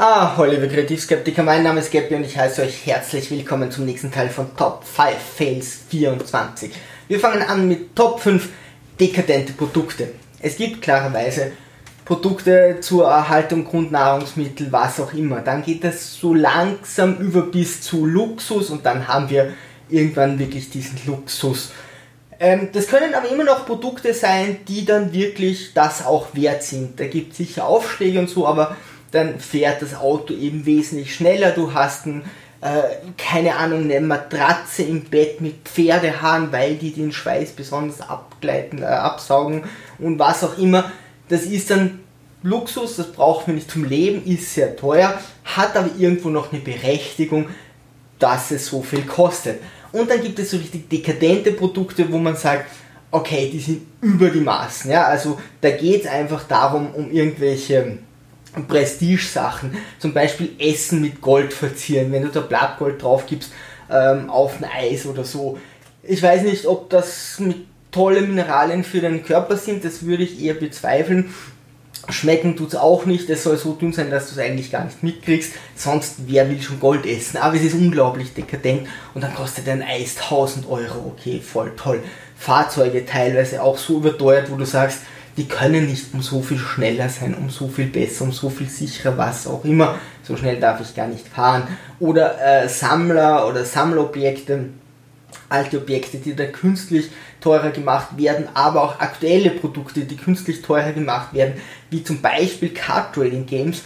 Ah, hallo liebe Kreativskeptiker, mein Name ist Gabby und ich heiße euch herzlich willkommen zum nächsten Teil von Top 5 Fails 24. Wir fangen an mit Top 5 dekadente Produkte. Es gibt klarerweise Produkte zur Erhaltung Grundnahrungsmittel, was auch immer. Dann geht es so langsam über bis zu Luxus und dann haben wir irgendwann wirklich diesen Luxus. Ähm, das können aber immer noch Produkte sein, die dann wirklich das auch wert sind. Da gibt es sicher Aufschläge und so, aber dann fährt das Auto eben wesentlich schneller. Du hast ein, äh, keine Ahnung, eine Matratze im Bett mit Pferdehaaren, weil die den Schweiß besonders abgleiten, äh, absaugen und was auch immer. Das ist dann Luxus, das braucht man nicht zum Leben, ist sehr teuer, hat aber irgendwo noch eine Berechtigung, dass es so viel kostet. Und dann gibt es so richtig dekadente Produkte, wo man sagt, okay, die sind über die Maßen. Ja? Also da geht es einfach darum, um irgendwelche Prestige-Sachen, zum Beispiel Essen mit Gold verzieren, wenn du da Blattgold drauf gibst ähm, auf ein Eis oder so. Ich weiß nicht, ob das tolle Mineralien für deinen Körper sind, das würde ich eher bezweifeln. Schmecken tut es auch nicht, es soll so dünn sein, dass du es eigentlich gar nicht mitkriegst, sonst wer will schon Gold essen, aber es ist unglaublich dekadent und dann kostet ein Eis 1000 Euro, okay, voll toll. Fahrzeuge teilweise auch so überteuert, wo du sagst, die können nicht um so viel schneller sein, um so viel besser, um so viel sicherer, was auch immer. So schnell darf ich gar nicht fahren. Oder äh, Sammler oder Sammlerobjekte, alte Objekte, die da künstlich teurer gemacht werden, aber auch aktuelle Produkte, die künstlich teurer gemacht werden, wie zum Beispiel Card Trading Games.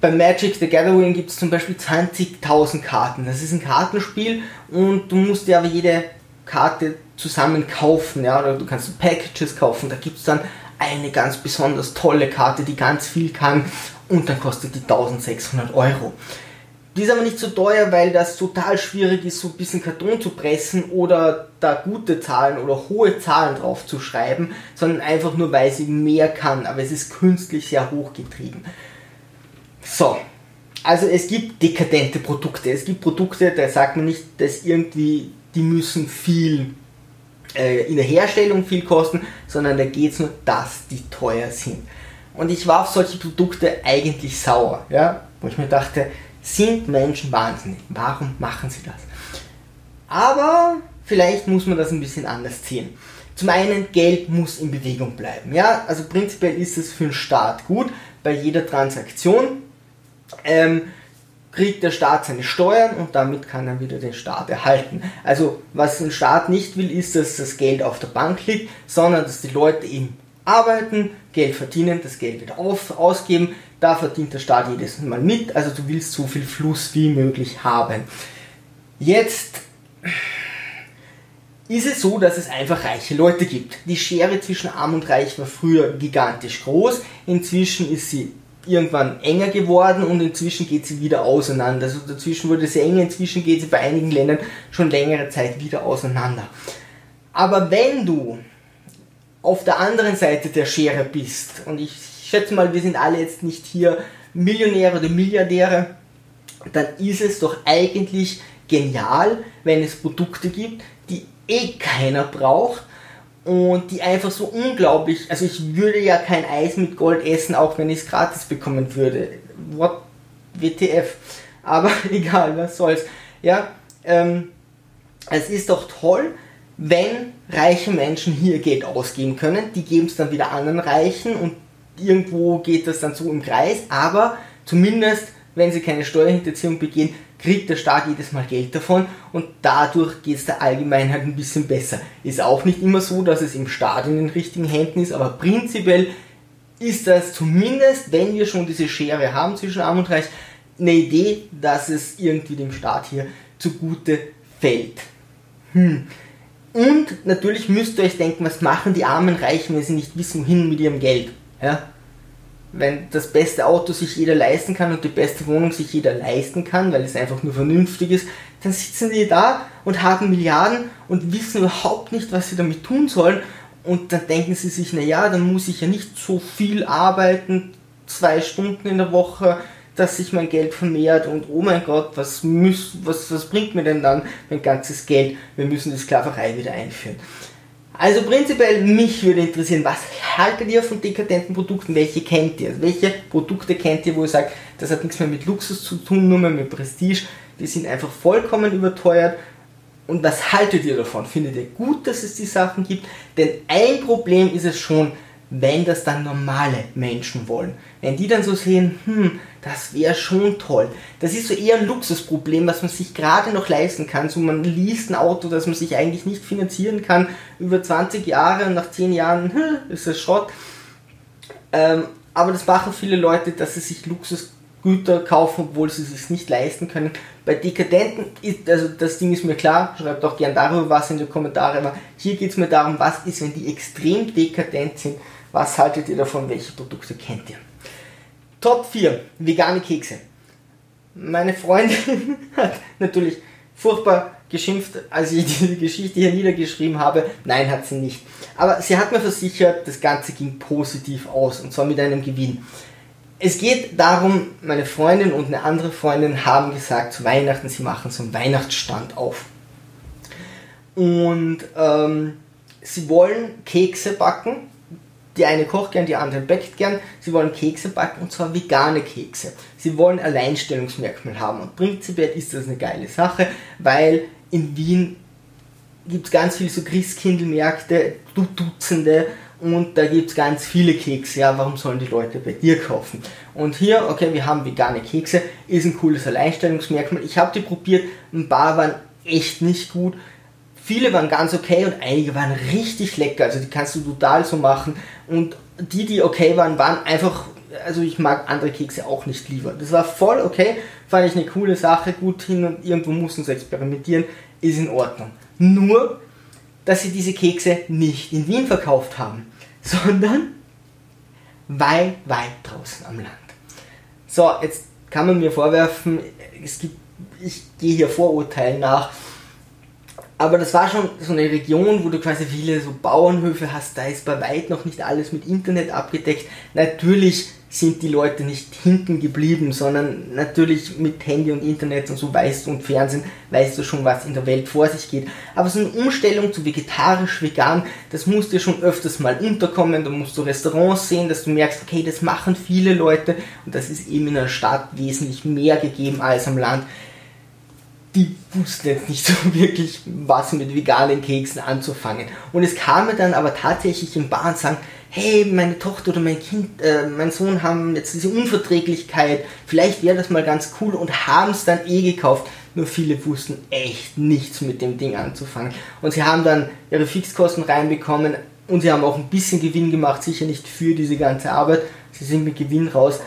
Bei Magic the Gathering gibt es zum Beispiel 20.000 Karten. Das ist ein Kartenspiel und du musst dir aber jede Karte zusammen kaufen, ja, oder du kannst Packages kaufen, da gibt es dann eine ganz besonders tolle Karte, die ganz viel kann und dann kostet die 1600 Euro. Die ist aber nicht so teuer, weil das total schwierig ist, so ein bisschen Karton zu pressen oder da gute Zahlen oder hohe Zahlen drauf zu schreiben, sondern einfach nur, weil sie mehr kann. Aber es ist künstlich sehr hochgetrieben. So, also es gibt dekadente Produkte. Es gibt Produkte, da sagt man nicht, dass irgendwie, die müssen viel äh, in der Herstellung viel kosten, sondern da geht es nur, dass die teuer sind. Und ich war auf solche Produkte eigentlich sauer, ja? wo ich mir dachte, sind Menschen wahnsinnig? Warum machen sie das? Aber vielleicht muss man das ein bisschen anders ziehen. Zum einen, Geld muss in Bewegung bleiben. Ja? Also prinzipiell ist es für den Staat gut, bei jeder Transaktion. Ähm, kriegt der Staat seine Steuern und damit kann er wieder den Staat erhalten. Also was ein Staat nicht will, ist, dass das Geld auf der Bank liegt, sondern dass die Leute eben arbeiten, Geld verdienen, das Geld wieder auf, ausgeben. Da verdient der Staat jedes Mal mit. Also du willst so viel Fluss wie möglich haben. Jetzt ist es so, dass es einfach reiche Leute gibt. Die Schere zwischen Arm und Reich war früher gigantisch groß. Inzwischen ist sie irgendwann enger geworden und inzwischen geht sie wieder auseinander. Also dazwischen wurde sie enger, inzwischen geht sie bei einigen Ländern schon längere Zeit wieder auseinander. Aber wenn du auf der anderen Seite der Schere bist, und ich schätze mal, wir sind alle jetzt nicht hier Millionäre oder Milliardäre, dann ist es doch eigentlich genial, wenn es Produkte gibt, die eh keiner braucht und die einfach so unglaublich, also ich würde ja kein Eis mit Gold essen, auch wenn ich es gratis bekommen würde. What? WTF. Aber egal, was soll's. Ja, ähm, es ist doch toll, wenn reiche Menschen hier Geld ausgeben können. Die geben es dann wieder anderen Reichen und irgendwo geht das dann so im Kreis, aber zumindest, wenn sie keine Steuerhinterziehung begehen, kriegt der Staat jedes Mal Geld davon und dadurch geht es der Allgemeinheit ein bisschen besser. Ist auch nicht immer so, dass es im Staat in den richtigen Händen ist, aber prinzipiell ist das zumindest, wenn wir schon diese Schere haben zwischen Arm und Reich, eine Idee, dass es irgendwie dem Staat hier zugute fällt. Hm. Und natürlich müsst ihr euch denken, was machen die armen Reichen, wenn sie nicht wissen, wohin mit ihrem Geld. Ja? Wenn das beste Auto sich jeder leisten kann und die beste Wohnung sich jeder leisten kann, weil es einfach nur vernünftig ist, dann sitzen die da und haben Milliarden und wissen überhaupt nicht, was sie damit tun sollen. Und dann denken sie sich, naja, dann muss ich ja nicht so viel arbeiten, zwei Stunden in der Woche, dass sich mein Geld vermehrt und oh mein Gott, was, muss, was, was bringt mir denn dann mein ganzes Geld? Wir müssen die Sklaverei wieder einführen. Also prinzipiell, mich würde interessieren, was haltet ihr von dekadenten Produkten? Welche kennt ihr? Welche Produkte kennt ihr, wo ihr sagt, das hat nichts mehr mit Luxus zu tun, nur mehr mit Prestige? Die sind einfach vollkommen überteuert. Und was haltet ihr davon? Findet ihr gut, dass es die Sachen gibt? Denn ein Problem ist es schon, wenn das dann normale Menschen wollen. Wenn die dann so sehen, hm, das wäre schon toll. Das ist so eher ein Luxusproblem, was man sich gerade noch leisten kann. So man liest ein Auto, das man sich eigentlich nicht finanzieren kann, über 20 Jahre und nach 10 Jahren hm, ist es Schrott. Ähm, aber das machen viele Leute, dass sie sich Luxusgüter kaufen, obwohl sie es sich nicht leisten können. Bei Dekadenten ist, also das Ding ist mir klar, schreibt auch gern darüber was in die Kommentare, aber hier geht es mir darum, was ist, wenn die extrem dekadent sind was haltet ihr davon? Welche Produkte kennt ihr? Top 4. Vegane Kekse. Meine Freundin hat natürlich furchtbar geschimpft, als ich diese Geschichte hier niedergeschrieben habe. Nein, hat sie nicht. Aber sie hat mir versichert, das Ganze ging positiv aus und zwar mit einem Gewinn. Es geht darum, meine Freundin und eine andere Freundin haben gesagt, zu Weihnachten, sie machen so einen Weihnachtsstand auf. Und ähm, sie wollen Kekse backen die eine kocht gern, die andere backt gern. Sie wollen Kekse backen und zwar vegane Kekse. Sie wollen Alleinstellungsmerkmal haben und prinzipiell ist das eine geile Sache, weil in Wien gibt es ganz viele so Christkindlmärkte, Dutzende und da gibt es ganz viele Kekse. Ja, warum sollen die Leute bei dir kaufen? Und hier, okay, wir haben vegane Kekse, ist ein cooles Alleinstellungsmerkmal. Ich habe die probiert, ein paar waren echt nicht gut. Viele waren ganz okay und einige waren richtig lecker. Also die kannst du total so machen. Und die, die okay waren, waren einfach, also ich mag andere Kekse auch nicht lieber. Das war voll okay, fand ich eine coole Sache, gut hin und irgendwo mussten sie experimentieren, ist in Ordnung. Nur, dass sie diese Kekse nicht in Wien verkauft haben, sondern weit, weit draußen am Land. So, jetzt kann man mir vorwerfen, es gibt, ich gehe hier Vorurteilen nach, aber das war schon so eine Region, wo du quasi viele so Bauernhöfe hast, da ist bei weit noch nicht alles mit Internet abgedeckt. Natürlich sind die Leute nicht hinten geblieben, sondern natürlich mit Handy und Internet und so weißt du und Fernsehen weißt du schon, was in der Welt vor sich geht. Aber so eine Umstellung zu vegetarisch, vegan, das muss dir schon öfters mal unterkommen. Da musst du Restaurants sehen, dass du merkst, okay, das machen viele Leute und das ist eben in der Stadt wesentlich mehr gegeben als am Land die wussten jetzt nicht so wirklich, was mit veganen Keksen anzufangen. Und es kam mir dann aber tatsächlich im Bar und sagen, hey, meine Tochter oder mein Kind, äh, mein Sohn haben jetzt diese Unverträglichkeit, vielleicht wäre das mal ganz cool und haben es dann eh gekauft. Nur viele wussten echt nichts mit dem Ding anzufangen. Und sie haben dann ihre Fixkosten reinbekommen und sie haben auch ein bisschen Gewinn gemacht, sicher nicht für diese ganze Arbeit. Sie sind mit Gewinn raus.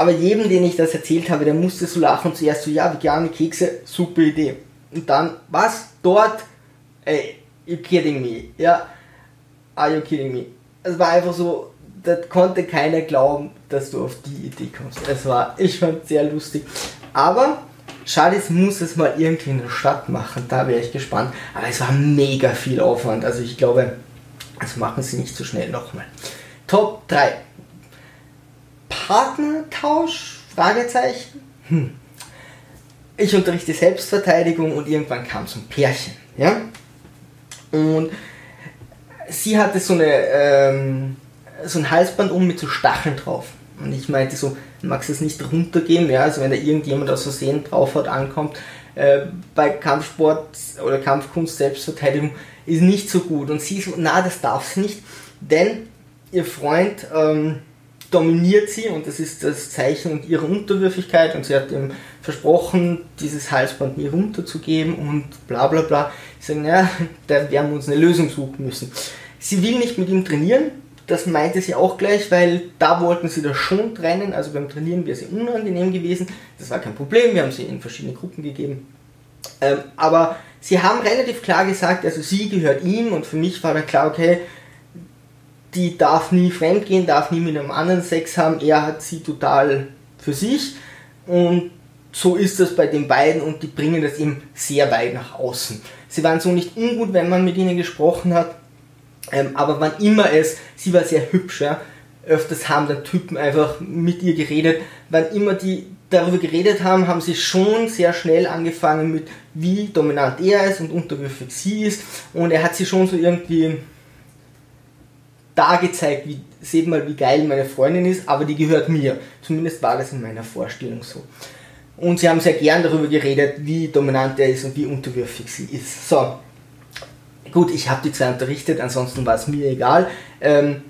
Aber jedem, den ich das erzählt habe, der musste so lachen. Zuerst so, ja, vegane Kekse, super Idee. Und dann, was? Dort? Ey, you kidding me? Ja, are you kidding me? Es war einfach so, da konnte keiner glauben, dass du auf die Idee kommst. Es war, ich fand sehr lustig. Aber, schade, es muss es mal irgendwie in der Stadt machen. Da wäre ich gespannt. Aber es war mega viel Aufwand. Also ich glaube, das machen sie nicht so schnell nochmal. Top 3. Partnertausch? Fragezeichen. Hm. Ich unterrichte Selbstverteidigung und irgendwann kam so ein Pärchen. Ja? Und sie hatte so, eine, ähm, so ein Halsband um mit so Stacheln drauf. Und ich meinte so, magst du es nicht runtergehen? Ja, also wenn da irgendjemand aus Versehen drauf hat, ankommt. Äh, bei Kampfsport oder Kampfkunst Selbstverteidigung ist nicht so gut. Und sie so, na, das darf sie nicht, denn ihr Freund ähm, dominiert sie und das ist das Zeichen ihrer Unterwürfigkeit und sie hat ihm versprochen, dieses Halsband nie runterzugeben und bla bla bla. Ich sage, naja, da werden wir uns eine Lösung suchen müssen. Sie will nicht mit ihm trainieren, das meinte sie auch gleich, weil da wollten sie das schon trennen, also beim Trainieren wäre sie unangenehm gewesen, das war kein Problem, wir haben sie in verschiedene Gruppen gegeben. Ähm, aber sie haben relativ klar gesagt, also sie gehört ihm und für mich war dann klar, okay, die darf nie fremdgehen, darf nie mit einem anderen Sex haben, er hat sie total für sich. Und so ist das bei den beiden und die bringen das eben sehr weit nach außen. Sie waren so nicht ungut, wenn man mit ihnen gesprochen hat, ähm, aber wann immer es, sie war sehr hübsch, ja, öfters haben dann Typen einfach mit ihr geredet, wann immer die darüber geredet haben, haben sie schon sehr schnell angefangen mit, wie dominant er ist und unterwürfig sie ist. Und er hat sie schon so irgendwie dargezeigt, wie, seht mal, wie geil meine Freundin ist, aber die gehört mir. Zumindest war das in meiner Vorstellung so. Und sie haben sehr gern darüber geredet, wie dominant er ist und wie unterwürfig sie ist. So, gut, ich habe die zwei unterrichtet, ansonsten war es mir egal. Ähm,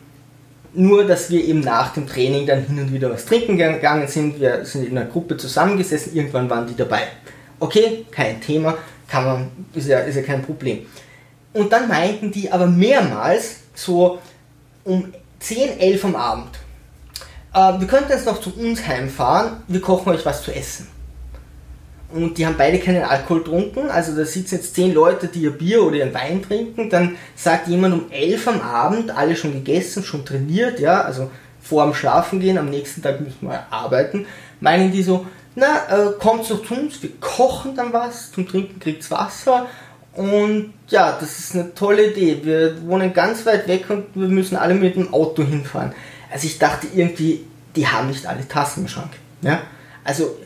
nur, dass wir eben nach dem Training dann hin und wieder was trinken gegangen sind. Wir sind in einer Gruppe zusammengesessen, irgendwann waren die dabei. Okay, kein Thema, kann man, ist ja, ist ja kein Problem. Und dann meinten die aber mehrmals, so um 10, 11 am Abend, äh, wir könnten jetzt noch zu uns heimfahren, wir kochen euch was zu essen und die haben beide keinen Alkohol getrunken. Also da sitzen jetzt zehn Leute, die ihr Bier oder ihren Wein trinken. Dann sagt jemand um elf am Abend, alle schon gegessen, schon trainiert, ja, also vor dem Schlafen gehen, am nächsten Tag müssen wir arbeiten. Meinen die so, na, äh, kommt doch zu uns, wir kochen dann was, zum Trinken kriegt's Wasser. Und ja, das ist eine tolle Idee. Wir wohnen ganz weit weg und wir müssen alle mit dem Auto hinfahren. Also ich dachte irgendwie, die haben nicht alle Tassen im Schrank. Ja? Also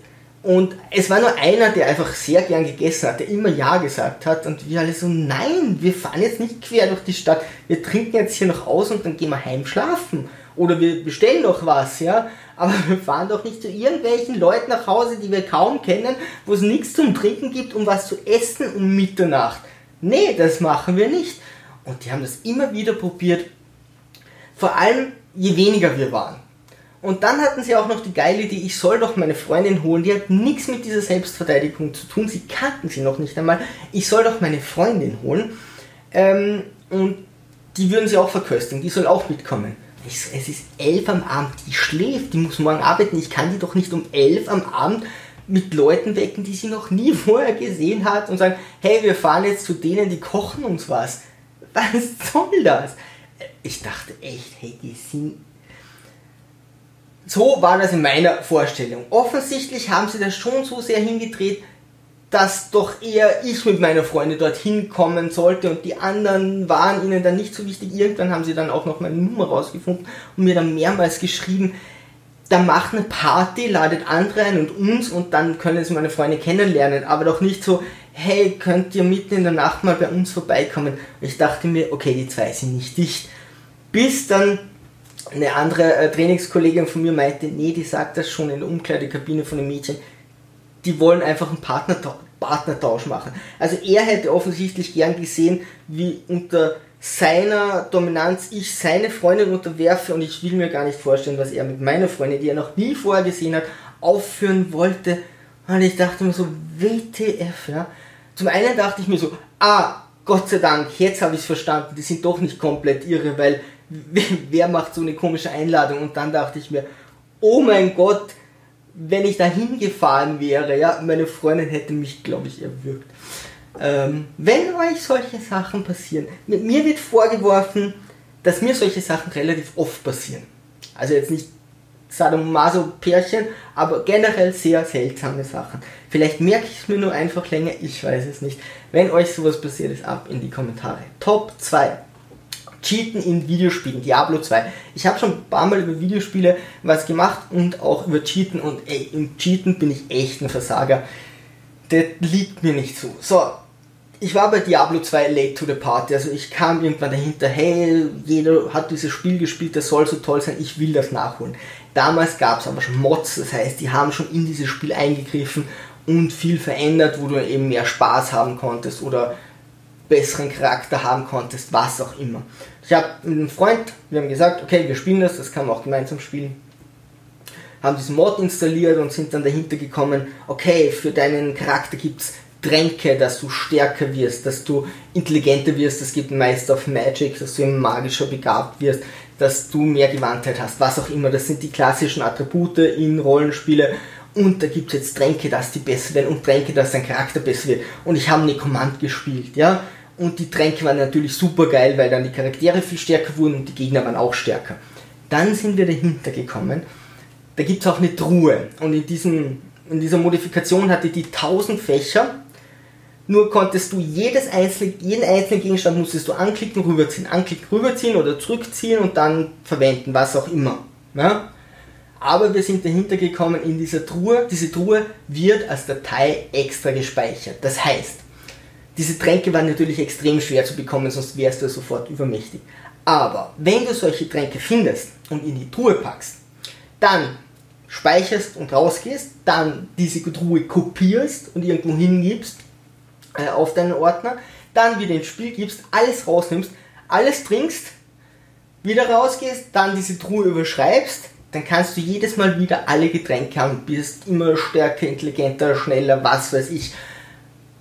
und es war nur einer, der einfach sehr gern gegessen hat, der immer Ja gesagt hat. Und wir alle so, nein, wir fahren jetzt nicht quer durch die Stadt. Wir trinken jetzt hier noch aus und dann gehen wir heim schlafen. Oder wir bestellen noch was, ja. Aber wir fahren doch nicht zu irgendwelchen Leuten nach Hause, die wir kaum kennen, wo es nichts zum Trinken gibt, um was zu essen um Mitternacht. Nee, das machen wir nicht. Und die haben das immer wieder probiert. Vor allem, je weniger wir waren. Und dann hatten sie auch noch die geile Idee, ich soll doch meine Freundin holen, die hat nichts mit dieser Selbstverteidigung zu tun, sie kannten sie noch nicht einmal, ich soll doch meine Freundin holen ähm, und die würden sie auch verköstigen, die soll auch mitkommen. Es ist elf am Abend, die schläft, die muss morgen arbeiten, ich kann die doch nicht um elf am Abend mit Leuten wecken, die sie noch nie vorher gesehen hat und sagen, hey, wir fahren jetzt zu denen, die kochen uns was. Was soll das? Ich dachte echt, hey, die sind so war das in meiner Vorstellung. Offensichtlich haben sie das schon so sehr hingedreht, dass doch eher ich mit meiner Freundin dorthin kommen sollte und die anderen waren ihnen dann nicht so wichtig. Irgendwann haben sie dann auch noch meine Nummer rausgefunden und mir dann mehrmals geschrieben, da macht eine Party, ladet andere ein und uns und dann können sie meine Freunde kennenlernen, aber doch nicht so, hey, könnt ihr mitten in der Nacht mal bei uns vorbeikommen? Ich dachte mir, okay, die zwei sind nicht dicht. Bis dann eine andere äh, Trainingskollegin von mir meinte, nee, die sagt das schon in der Umkleidekabine von den Mädchen, die wollen einfach einen Partnertausch, Partnertausch machen. Also er hätte offensichtlich gern gesehen, wie unter seiner Dominanz ich seine Freundin unterwerfe und ich will mir gar nicht vorstellen, was er mit meiner Freundin, die er noch nie vorher gesehen hat, aufführen wollte. Und ich dachte mir so, WTF, ja. Zum einen dachte ich mir so, ah, Gott sei Dank, jetzt habe ich es verstanden, die sind doch nicht komplett irre, weil wer macht so eine komische Einladung? Und dann dachte ich mir, oh mein Gott, wenn ich da hingefahren wäre, ja, meine Freundin hätte mich, glaube ich, erwürgt. Ähm, wenn euch solche Sachen passieren, mit mir wird vorgeworfen, dass mir solche Sachen relativ oft passieren. Also jetzt nicht Sadomaso-Pärchen, aber generell sehr seltsame Sachen. Vielleicht merke ich es mir nur einfach länger, ich weiß es nicht. Wenn euch sowas passiert ist, ab in die Kommentare. Top 2. Cheaten in Videospielen, Diablo 2. Ich habe schon ein paar Mal über Videospiele was gemacht und auch über Cheaten und ey, im Cheaten bin ich echt ein Versager. Das liegt mir nicht so. So, ich war bei Diablo 2 late to the party, also ich kam irgendwann dahinter, hey, jeder hat dieses Spiel gespielt, das soll so toll sein, ich will das nachholen. Damals gab es aber schon Mods, das heißt, die haben schon in dieses Spiel eingegriffen und viel verändert, wo du eben mehr Spaß haben konntest oder besseren Charakter haben konntest, was auch immer. Ich habe mit einem Freund, wir haben gesagt, okay, wir spielen das, das kann man auch gemeinsam spielen. Haben diesen Mod installiert und sind dann dahinter gekommen, okay, für deinen Charakter gibt es Tränke, dass du stärker wirst, dass du intelligenter wirst, es gibt meist auf Magic, dass du eben magischer begabt wirst, dass du mehr Gewandtheit hast, was auch immer. Das sind die klassischen Attribute in Rollenspiele und da gibt es jetzt Tränke, dass die besser werden und Tränke, dass dein Charakter besser wird. Und ich habe eine Command gespielt, ja. Und die Tränke waren natürlich super geil, weil dann die Charaktere viel stärker wurden und die Gegner waren auch stärker. Dann sind wir dahinter gekommen. Da gibt es auch eine Truhe. Und in, diesem, in dieser Modifikation hatte die 1000 Fächer. Nur konntest du jedes einzelne, jeden einzelnen Gegenstand musstest du anklicken, rüberziehen, anklicken, rüberziehen oder zurückziehen und dann verwenden, was auch immer. Ja? Aber wir sind dahinter gekommen in dieser Truhe. Diese Truhe wird als Datei extra gespeichert. Das heißt, diese Tränke waren natürlich extrem schwer zu bekommen, sonst wärst du sofort übermächtig. Aber wenn du solche Tränke findest und in die Truhe packst, dann speicherst und rausgehst, dann diese Truhe kopierst und irgendwo hingibst äh, auf deinen Ordner, dann wieder ins Spiel gibst, alles rausnimmst, alles trinkst, wieder rausgehst, dann diese Truhe überschreibst, dann kannst du jedes Mal wieder alle Getränke haben, bist immer stärker, intelligenter, schneller, was weiß ich.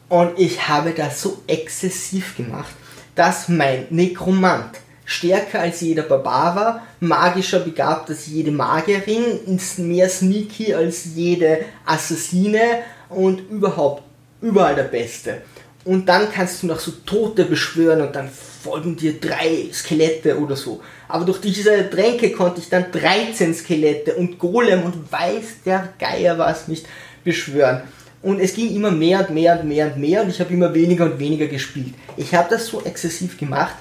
Und ich habe das so exzessiv gemacht, dass mein Nekromant stärker als jeder Barbar war, magischer begabt als jede Magierin, ist mehr sneaky als jede Assassine und überhaupt überall der Beste. Und dann kannst du noch so Tote beschwören und dann folgen dir drei Skelette oder so. Aber durch diese Tränke konnte ich dann 13 Skelette und Golem und weiß der Geier was nicht beschwören. Und es ging immer mehr und mehr und mehr und mehr und ich habe immer weniger und weniger gespielt. Ich habe das so exzessiv gemacht.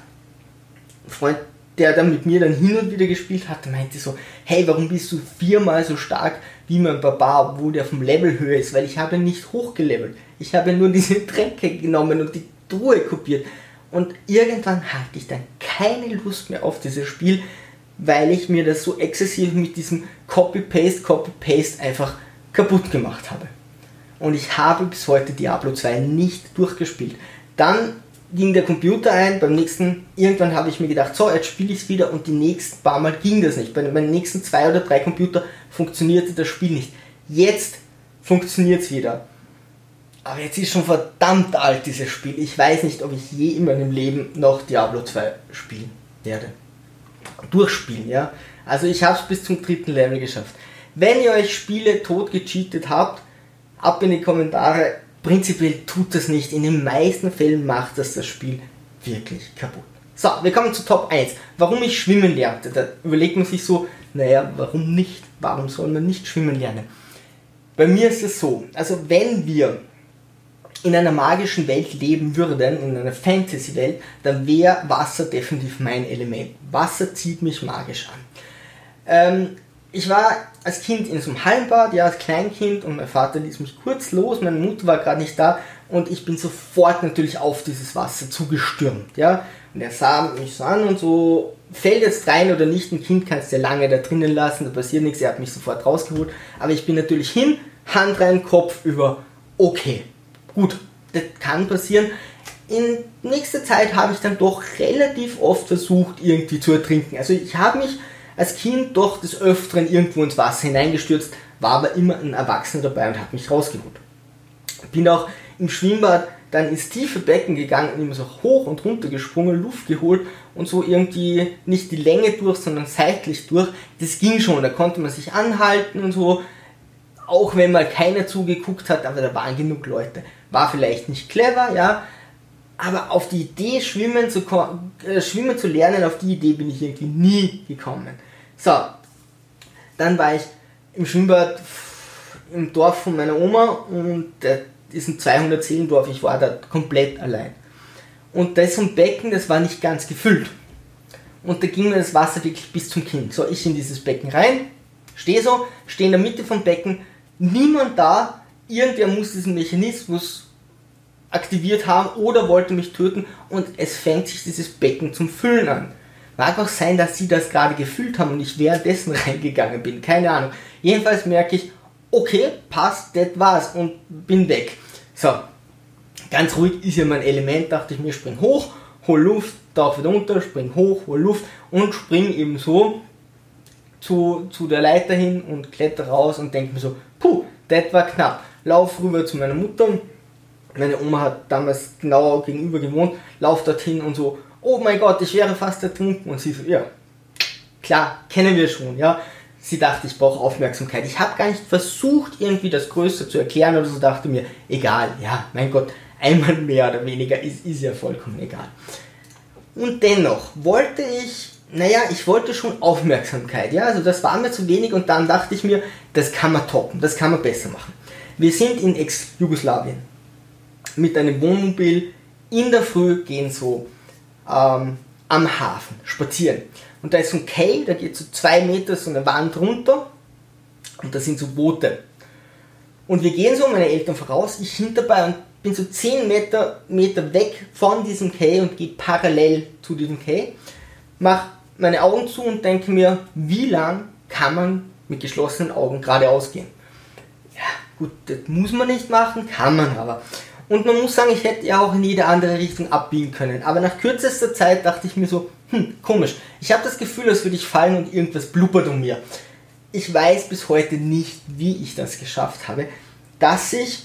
Ein Freund, der dann mit mir dann hin und wieder gespielt hat, meinte so, hey, warum bist du viermal so stark wie mein Barbar, obwohl der vom Level höher ist? Weil ich habe nicht hochgelevelt. Ich habe nur diese Tränke genommen und die Truhe kopiert. Und irgendwann hatte ich dann keine Lust mehr auf dieses Spiel, weil ich mir das so exzessiv mit diesem Copy-Paste, Copy-Paste einfach kaputt gemacht habe. Und ich habe bis heute Diablo 2 nicht durchgespielt. Dann ging der Computer ein, beim nächsten, irgendwann habe ich mir gedacht, so, jetzt spiele ich es wieder und die nächsten paar Mal ging das nicht. Bei meinen nächsten zwei oder drei Computer funktionierte das Spiel nicht. Jetzt funktioniert es wieder. Aber jetzt ist schon verdammt alt dieses Spiel. Ich weiß nicht, ob ich je in meinem Leben noch Diablo 2 spielen werde. Durchspielen, ja. Also ich habe es bis zum dritten Level geschafft. Wenn ihr euch Spiele tot gecheatet habt, ab in die Kommentare. Prinzipiell tut das nicht. In den meisten Fällen macht das das Spiel wirklich kaputt. So, wir kommen zu Top 1. Warum ich schwimmen lernte. Da überlegt man sich so, naja, warum nicht? Warum soll man nicht schwimmen lernen? Bei mir ist es so, also wenn wir in einer magischen Welt leben würden, in einer Fantasy-Welt, dann wäre Wasser definitiv mein Element. Wasser zieht mich magisch an. Ähm, ich war als Kind in so einem Hallenbad, ja, als Kleinkind und mein Vater ließ mich kurz los, meine Mutter war gerade nicht da und ich bin sofort natürlich auf dieses Wasser zugestürmt, ja. Und er sah mich so an und so, fällt jetzt rein oder nicht, ein Kind kannst du ja lange da drinnen lassen, da passiert nichts, er hat mich sofort rausgeholt, aber ich bin natürlich hin, Hand rein, Kopf über, okay, Gut, das kann passieren. In nächster Zeit habe ich dann doch relativ oft versucht, irgendwie zu ertrinken. Also ich habe mich als Kind doch des Öfteren irgendwo ins Wasser hineingestürzt, war aber immer ein Erwachsener dabei und hat mich rausgeholt. Bin auch im Schwimmbad dann ins tiefe Becken gegangen und immer so hoch und runter gesprungen, Luft geholt und so irgendwie nicht die Länge durch, sondern seitlich durch. Das ging schon, da konnte man sich anhalten und so, auch wenn mal keiner zugeguckt hat, aber da waren genug Leute. War vielleicht nicht clever, ja, aber auf die Idee, schwimmen zu, äh, schwimmen zu lernen, auf die Idee bin ich irgendwie nie gekommen. So, dann war ich im Schwimmbad im Dorf von meiner Oma und das ist ein 200 Seelendorf, ich war da komplett allein. Und das ist ein Becken, das war nicht ganz gefüllt. Und da ging mir das Wasser wirklich bis zum Kinn. So, ich in dieses Becken rein, stehe so, stehe in der Mitte vom Becken, niemand da, irgendwer muss diesen Mechanismus aktiviert haben oder wollte mich töten und es fängt sich dieses Becken zum Füllen an. Mag auch sein, dass sie das gerade gefüllt haben und ich währenddessen reingegangen bin. Keine Ahnung. Jedenfalls merke ich, okay, passt, das war's und bin weg. So, ganz ruhig ist ja mein Element, dachte ich mir, spring hoch, hol Luft, tauch wieder runter, spring hoch, hol Luft und spring eben so zu, zu der Leiter hin und kletter raus und denke mir so, puh, das war knapp. Lauf rüber zu meiner Mutter. Meine Oma hat damals genau gegenüber gewohnt. Lauf dorthin und so, oh mein Gott, ich wäre fast ertrunken. Und sie so, ja, klar, kennen wir schon, ja. Sie dachte, ich brauche Aufmerksamkeit. Ich habe gar nicht versucht, irgendwie das Größte zu erklären oder so, dachte mir, egal, ja, mein Gott, einmal mehr oder weniger ist, ist ja vollkommen egal. Und dennoch wollte ich naja, ich wollte schon Aufmerksamkeit, ja, also das war mir zu wenig und dann dachte ich mir, das kann man toppen, das kann man besser machen. Wir sind in Ex-Jugoslawien mit einem Wohnmobil in der Früh gehen so ähm, am Hafen spazieren. Und da ist so ein Cave, da geht so zwei Meter so eine Wand runter Und das sind so Boote. Und wir gehen so, meine Eltern voraus, ich hinterbei und bin so 10 Meter, Meter weg von diesem Quai und gehe parallel zu diesem Quai. Mach meine Augen zu und denke mir, wie lang kann man mit geschlossenen Augen geradeaus gehen? Ja, gut, das muss man nicht machen, kann man aber. Und man muss sagen, ich hätte ja auch in jede andere Richtung abbiegen können. Aber nach kürzester Zeit dachte ich mir so, hm, komisch. Ich habe das Gefühl, als würde ich fallen und irgendwas blubbert um mir. Ich weiß bis heute nicht, wie ich das geschafft habe, dass ich,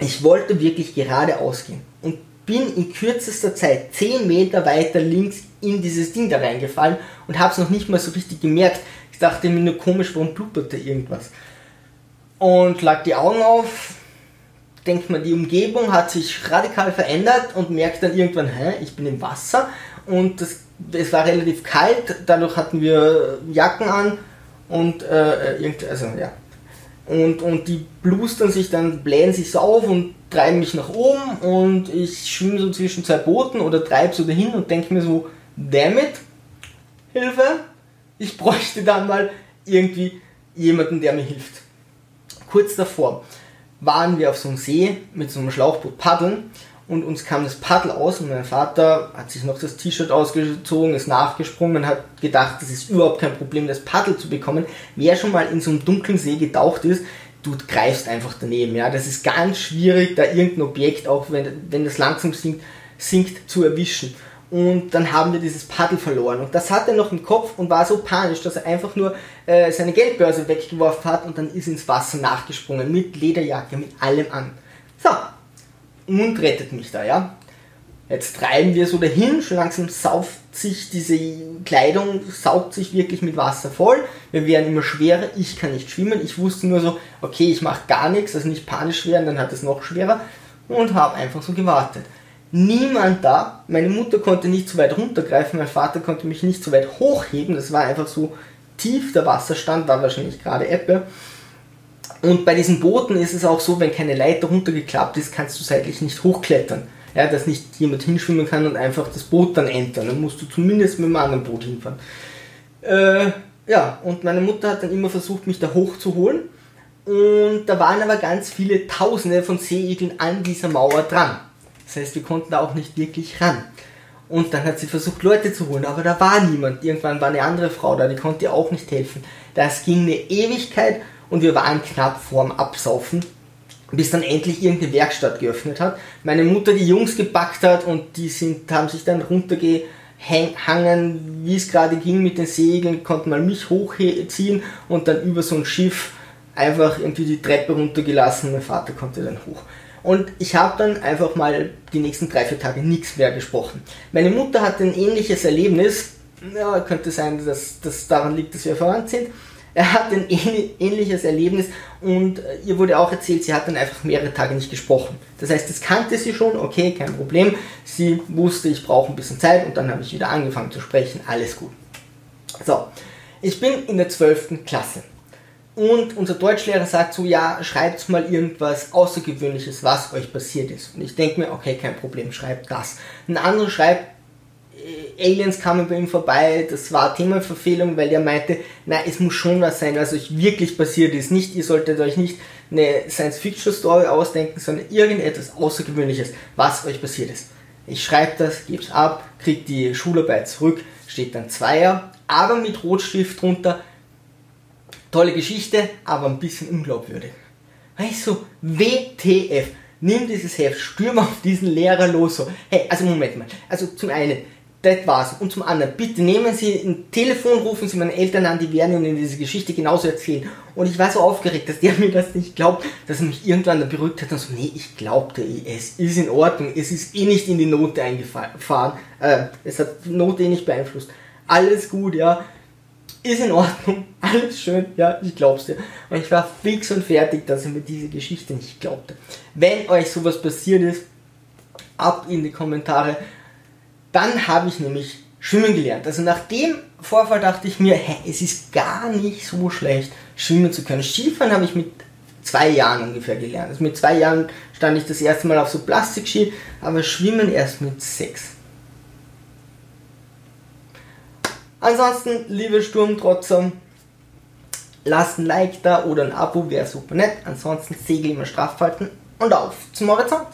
ich wollte wirklich geradeaus gehen und bin in kürzester Zeit 10 Meter weiter links in dieses Ding da reingefallen und habe es noch nicht mal so richtig gemerkt. Ich dachte mir nur komisch, warum blubberte irgendwas. Und lag die Augen auf, denkt man, die Umgebung hat sich radikal verändert und merkt dann irgendwann, hä, ich bin im Wasser und das, es war relativ kalt, dadurch hatten wir Jacken an und äh, irgend, also ja. Und, und die blustern sich dann, blähen sich so auf und treiben mich nach oben und ich schwimme so zwischen zwei Booten oder treibe so dahin und denke mir so, damn it, Hilfe, ich bräuchte dann mal irgendwie jemanden, der mir hilft. Kurz davor waren wir auf so einem See mit so einem Schlauchboot paddeln und uns kam das Paddel aus und mein Vater hat sich noch das T-Shirt ausgezogen, ist nachgesprungen und hat gedacht, das ist überhaupt kein Problem, das Paddel zu bekommen. Wer schon mal in so einem dunklen See getaucht ist, du greifst einfach daneben. Ja, das ist ganz schwierig, da irgendein Objekt, auch wenn, wenn das langsam sinkt, sinkt, zu erwischen und dann haben wir dieses Paddel verloren. Und das hat er noch im Kopf und war so panisch, dass er einfach nur äh, seine Geldbörse weggeworfen hat und dann ist ins Wasser nachgesprungen mit Lederjacke, mit allem an. So, und rettet mich da, ja. Jetzt treiben wir so dahin, schon langsam sauft sich diese Kleidung, saugt sich wirklich mit Wasser voll. Wir werden immer schwerer, ich kann nicht schwimmen. Ich wusste nur so, okay, ich mache gar nichts, also nicht panisch werden, dann hat es noch schwerer und habe einfach so gewartet niemand da. Meine Mutter konnte nicht so weit runtergreifen, mein Vater konnte mich nicht so weit hochheben. Das war einfach so tief, der Wasserstand war wahrscheinlich gerade Ebbe. Und bei diesen Booten ist es auch so, wenn keine Leiter runtergeklappt ist, kannst du seitlich nicht hochklettern. Ja, dass nicht jemand hinschwimmen kann und einfach das Boot dann entern. Dann musst du zumindest mit einem anderen Boot hinfahren. Äh, ja, und meine Mutter hat dann immer versucht, mich da hochzuholen. Und da waren aber ganz viele Tausende von Seeigeln an dieser Mauer dran. Das heißt, wir konnten da auch nicht wirklich ran. Und dann hat sie versucht, Leute zu holen, aber da war niemand. Irgendwann war eine andere Frau da, die konnte ihr auch nicht helfen. Das ging eine Ewigkeit und wir waren knapp vorm Absaufen, bis dann endlich irgendeine Werkstatt geöffnet hat. Meine Mutter die Jungs gepackt hat und die sind, haben sich dann runtergehangen, wie es gerade ging mit den Segeln, konnten mal mich hochziehen und dann über so ein Schiff einfach irgendwie die Treppe runtergelassen. Mein Vater konnte dann hoch. Und ich habe dann einfach mal die nächsten drei, vier Tage nichts mehr gesprochen. Meine Mutter hatte ein ähnliches Erlebnis. Ja, könnte sein, dass das daran liegt, dass wir verwandt sind. Er hat ein ähnliches Erlebnis und äh, ihr wurde auch erzählt, sie hat dann einfach mehrere Tage nicht gesprochen. Das heißt, das kannte sie schon, okay, kein Problem. Sie wusste, ich brauche ein bisschen Zeit und dann habe ich wieder angefangen zu sprechen, alles gut. So, ich bin in der 12. Klasse. Und unser Deutschlehrer sagt so, ja, schreibt mal irgendwas Außergewöhnliches, was euch passiert ist. Und ich denke mir, okay, kein Problem, schreibt das. Ein anderer schreibt, äh, Aliens kamen bei ihm vorbei, das war Themenverfehlung, weil er meinte, na, es muss schon was sein, was euch wirklich passiert ist. Nicht, ihr solltet euch nicht eine Science-Fiction-Story ausdenken, sondern irgendetwas Außergewöhnliches, was euch passiert ist. Ich schreibe das, gebe es ab, kriege die Schularbeit zurück, steht dann Zweier, aber mit Rotstift drunter, tolle Geschichte, aber ein bisschen unglaubwürdig. Weißt du, WTF, nimm dieses Heft, stürm auf diesen Lehrer los. So. Hey, also Moment mal. Also zum einen, das war's. Und zum anderen, bitte nehmen Sie ein Telefon, rufen Sie meine Eltern an, die werden Ihnen diese Geschichte genauso erzählen. Und ich war so aufgeregt, dass der mir das nicht glaubt, dass er mich irgendwann da beruhigt hat und so, nee, ich glaubte, es ist in Ordnung, es ist eh nicht in die Note eingefahren, äh, es hat die Note eh nicht beeinflusst. Alles gut, ja ist in Ordnung, alles schön, ja, ich glaub's dir. Und ich war fix und fertig, dass er mir diese Geschichte nicht glaubte. Wenn euch sowas passiert ist, ab in die Kommentare. Dann habe ich nämlich schwimmen gelernt. Also nach dem Vorfall dachte ich mir, hey, es ist gar nicht so schlecht, schwimmen zu können. Skifahren habe ich mit zwei Jahren ungefähr gelernt. Also mit zwei Jahren stand ich das erste Mal auf so Plastikski, aber schwimmen erst mit sechs. Ansonsten, liebe Sturmtrotzer, lasst ein Like da oder ein Abo, wäre super nett. Ansonsten segel immer straff halten und auf zum Horizont.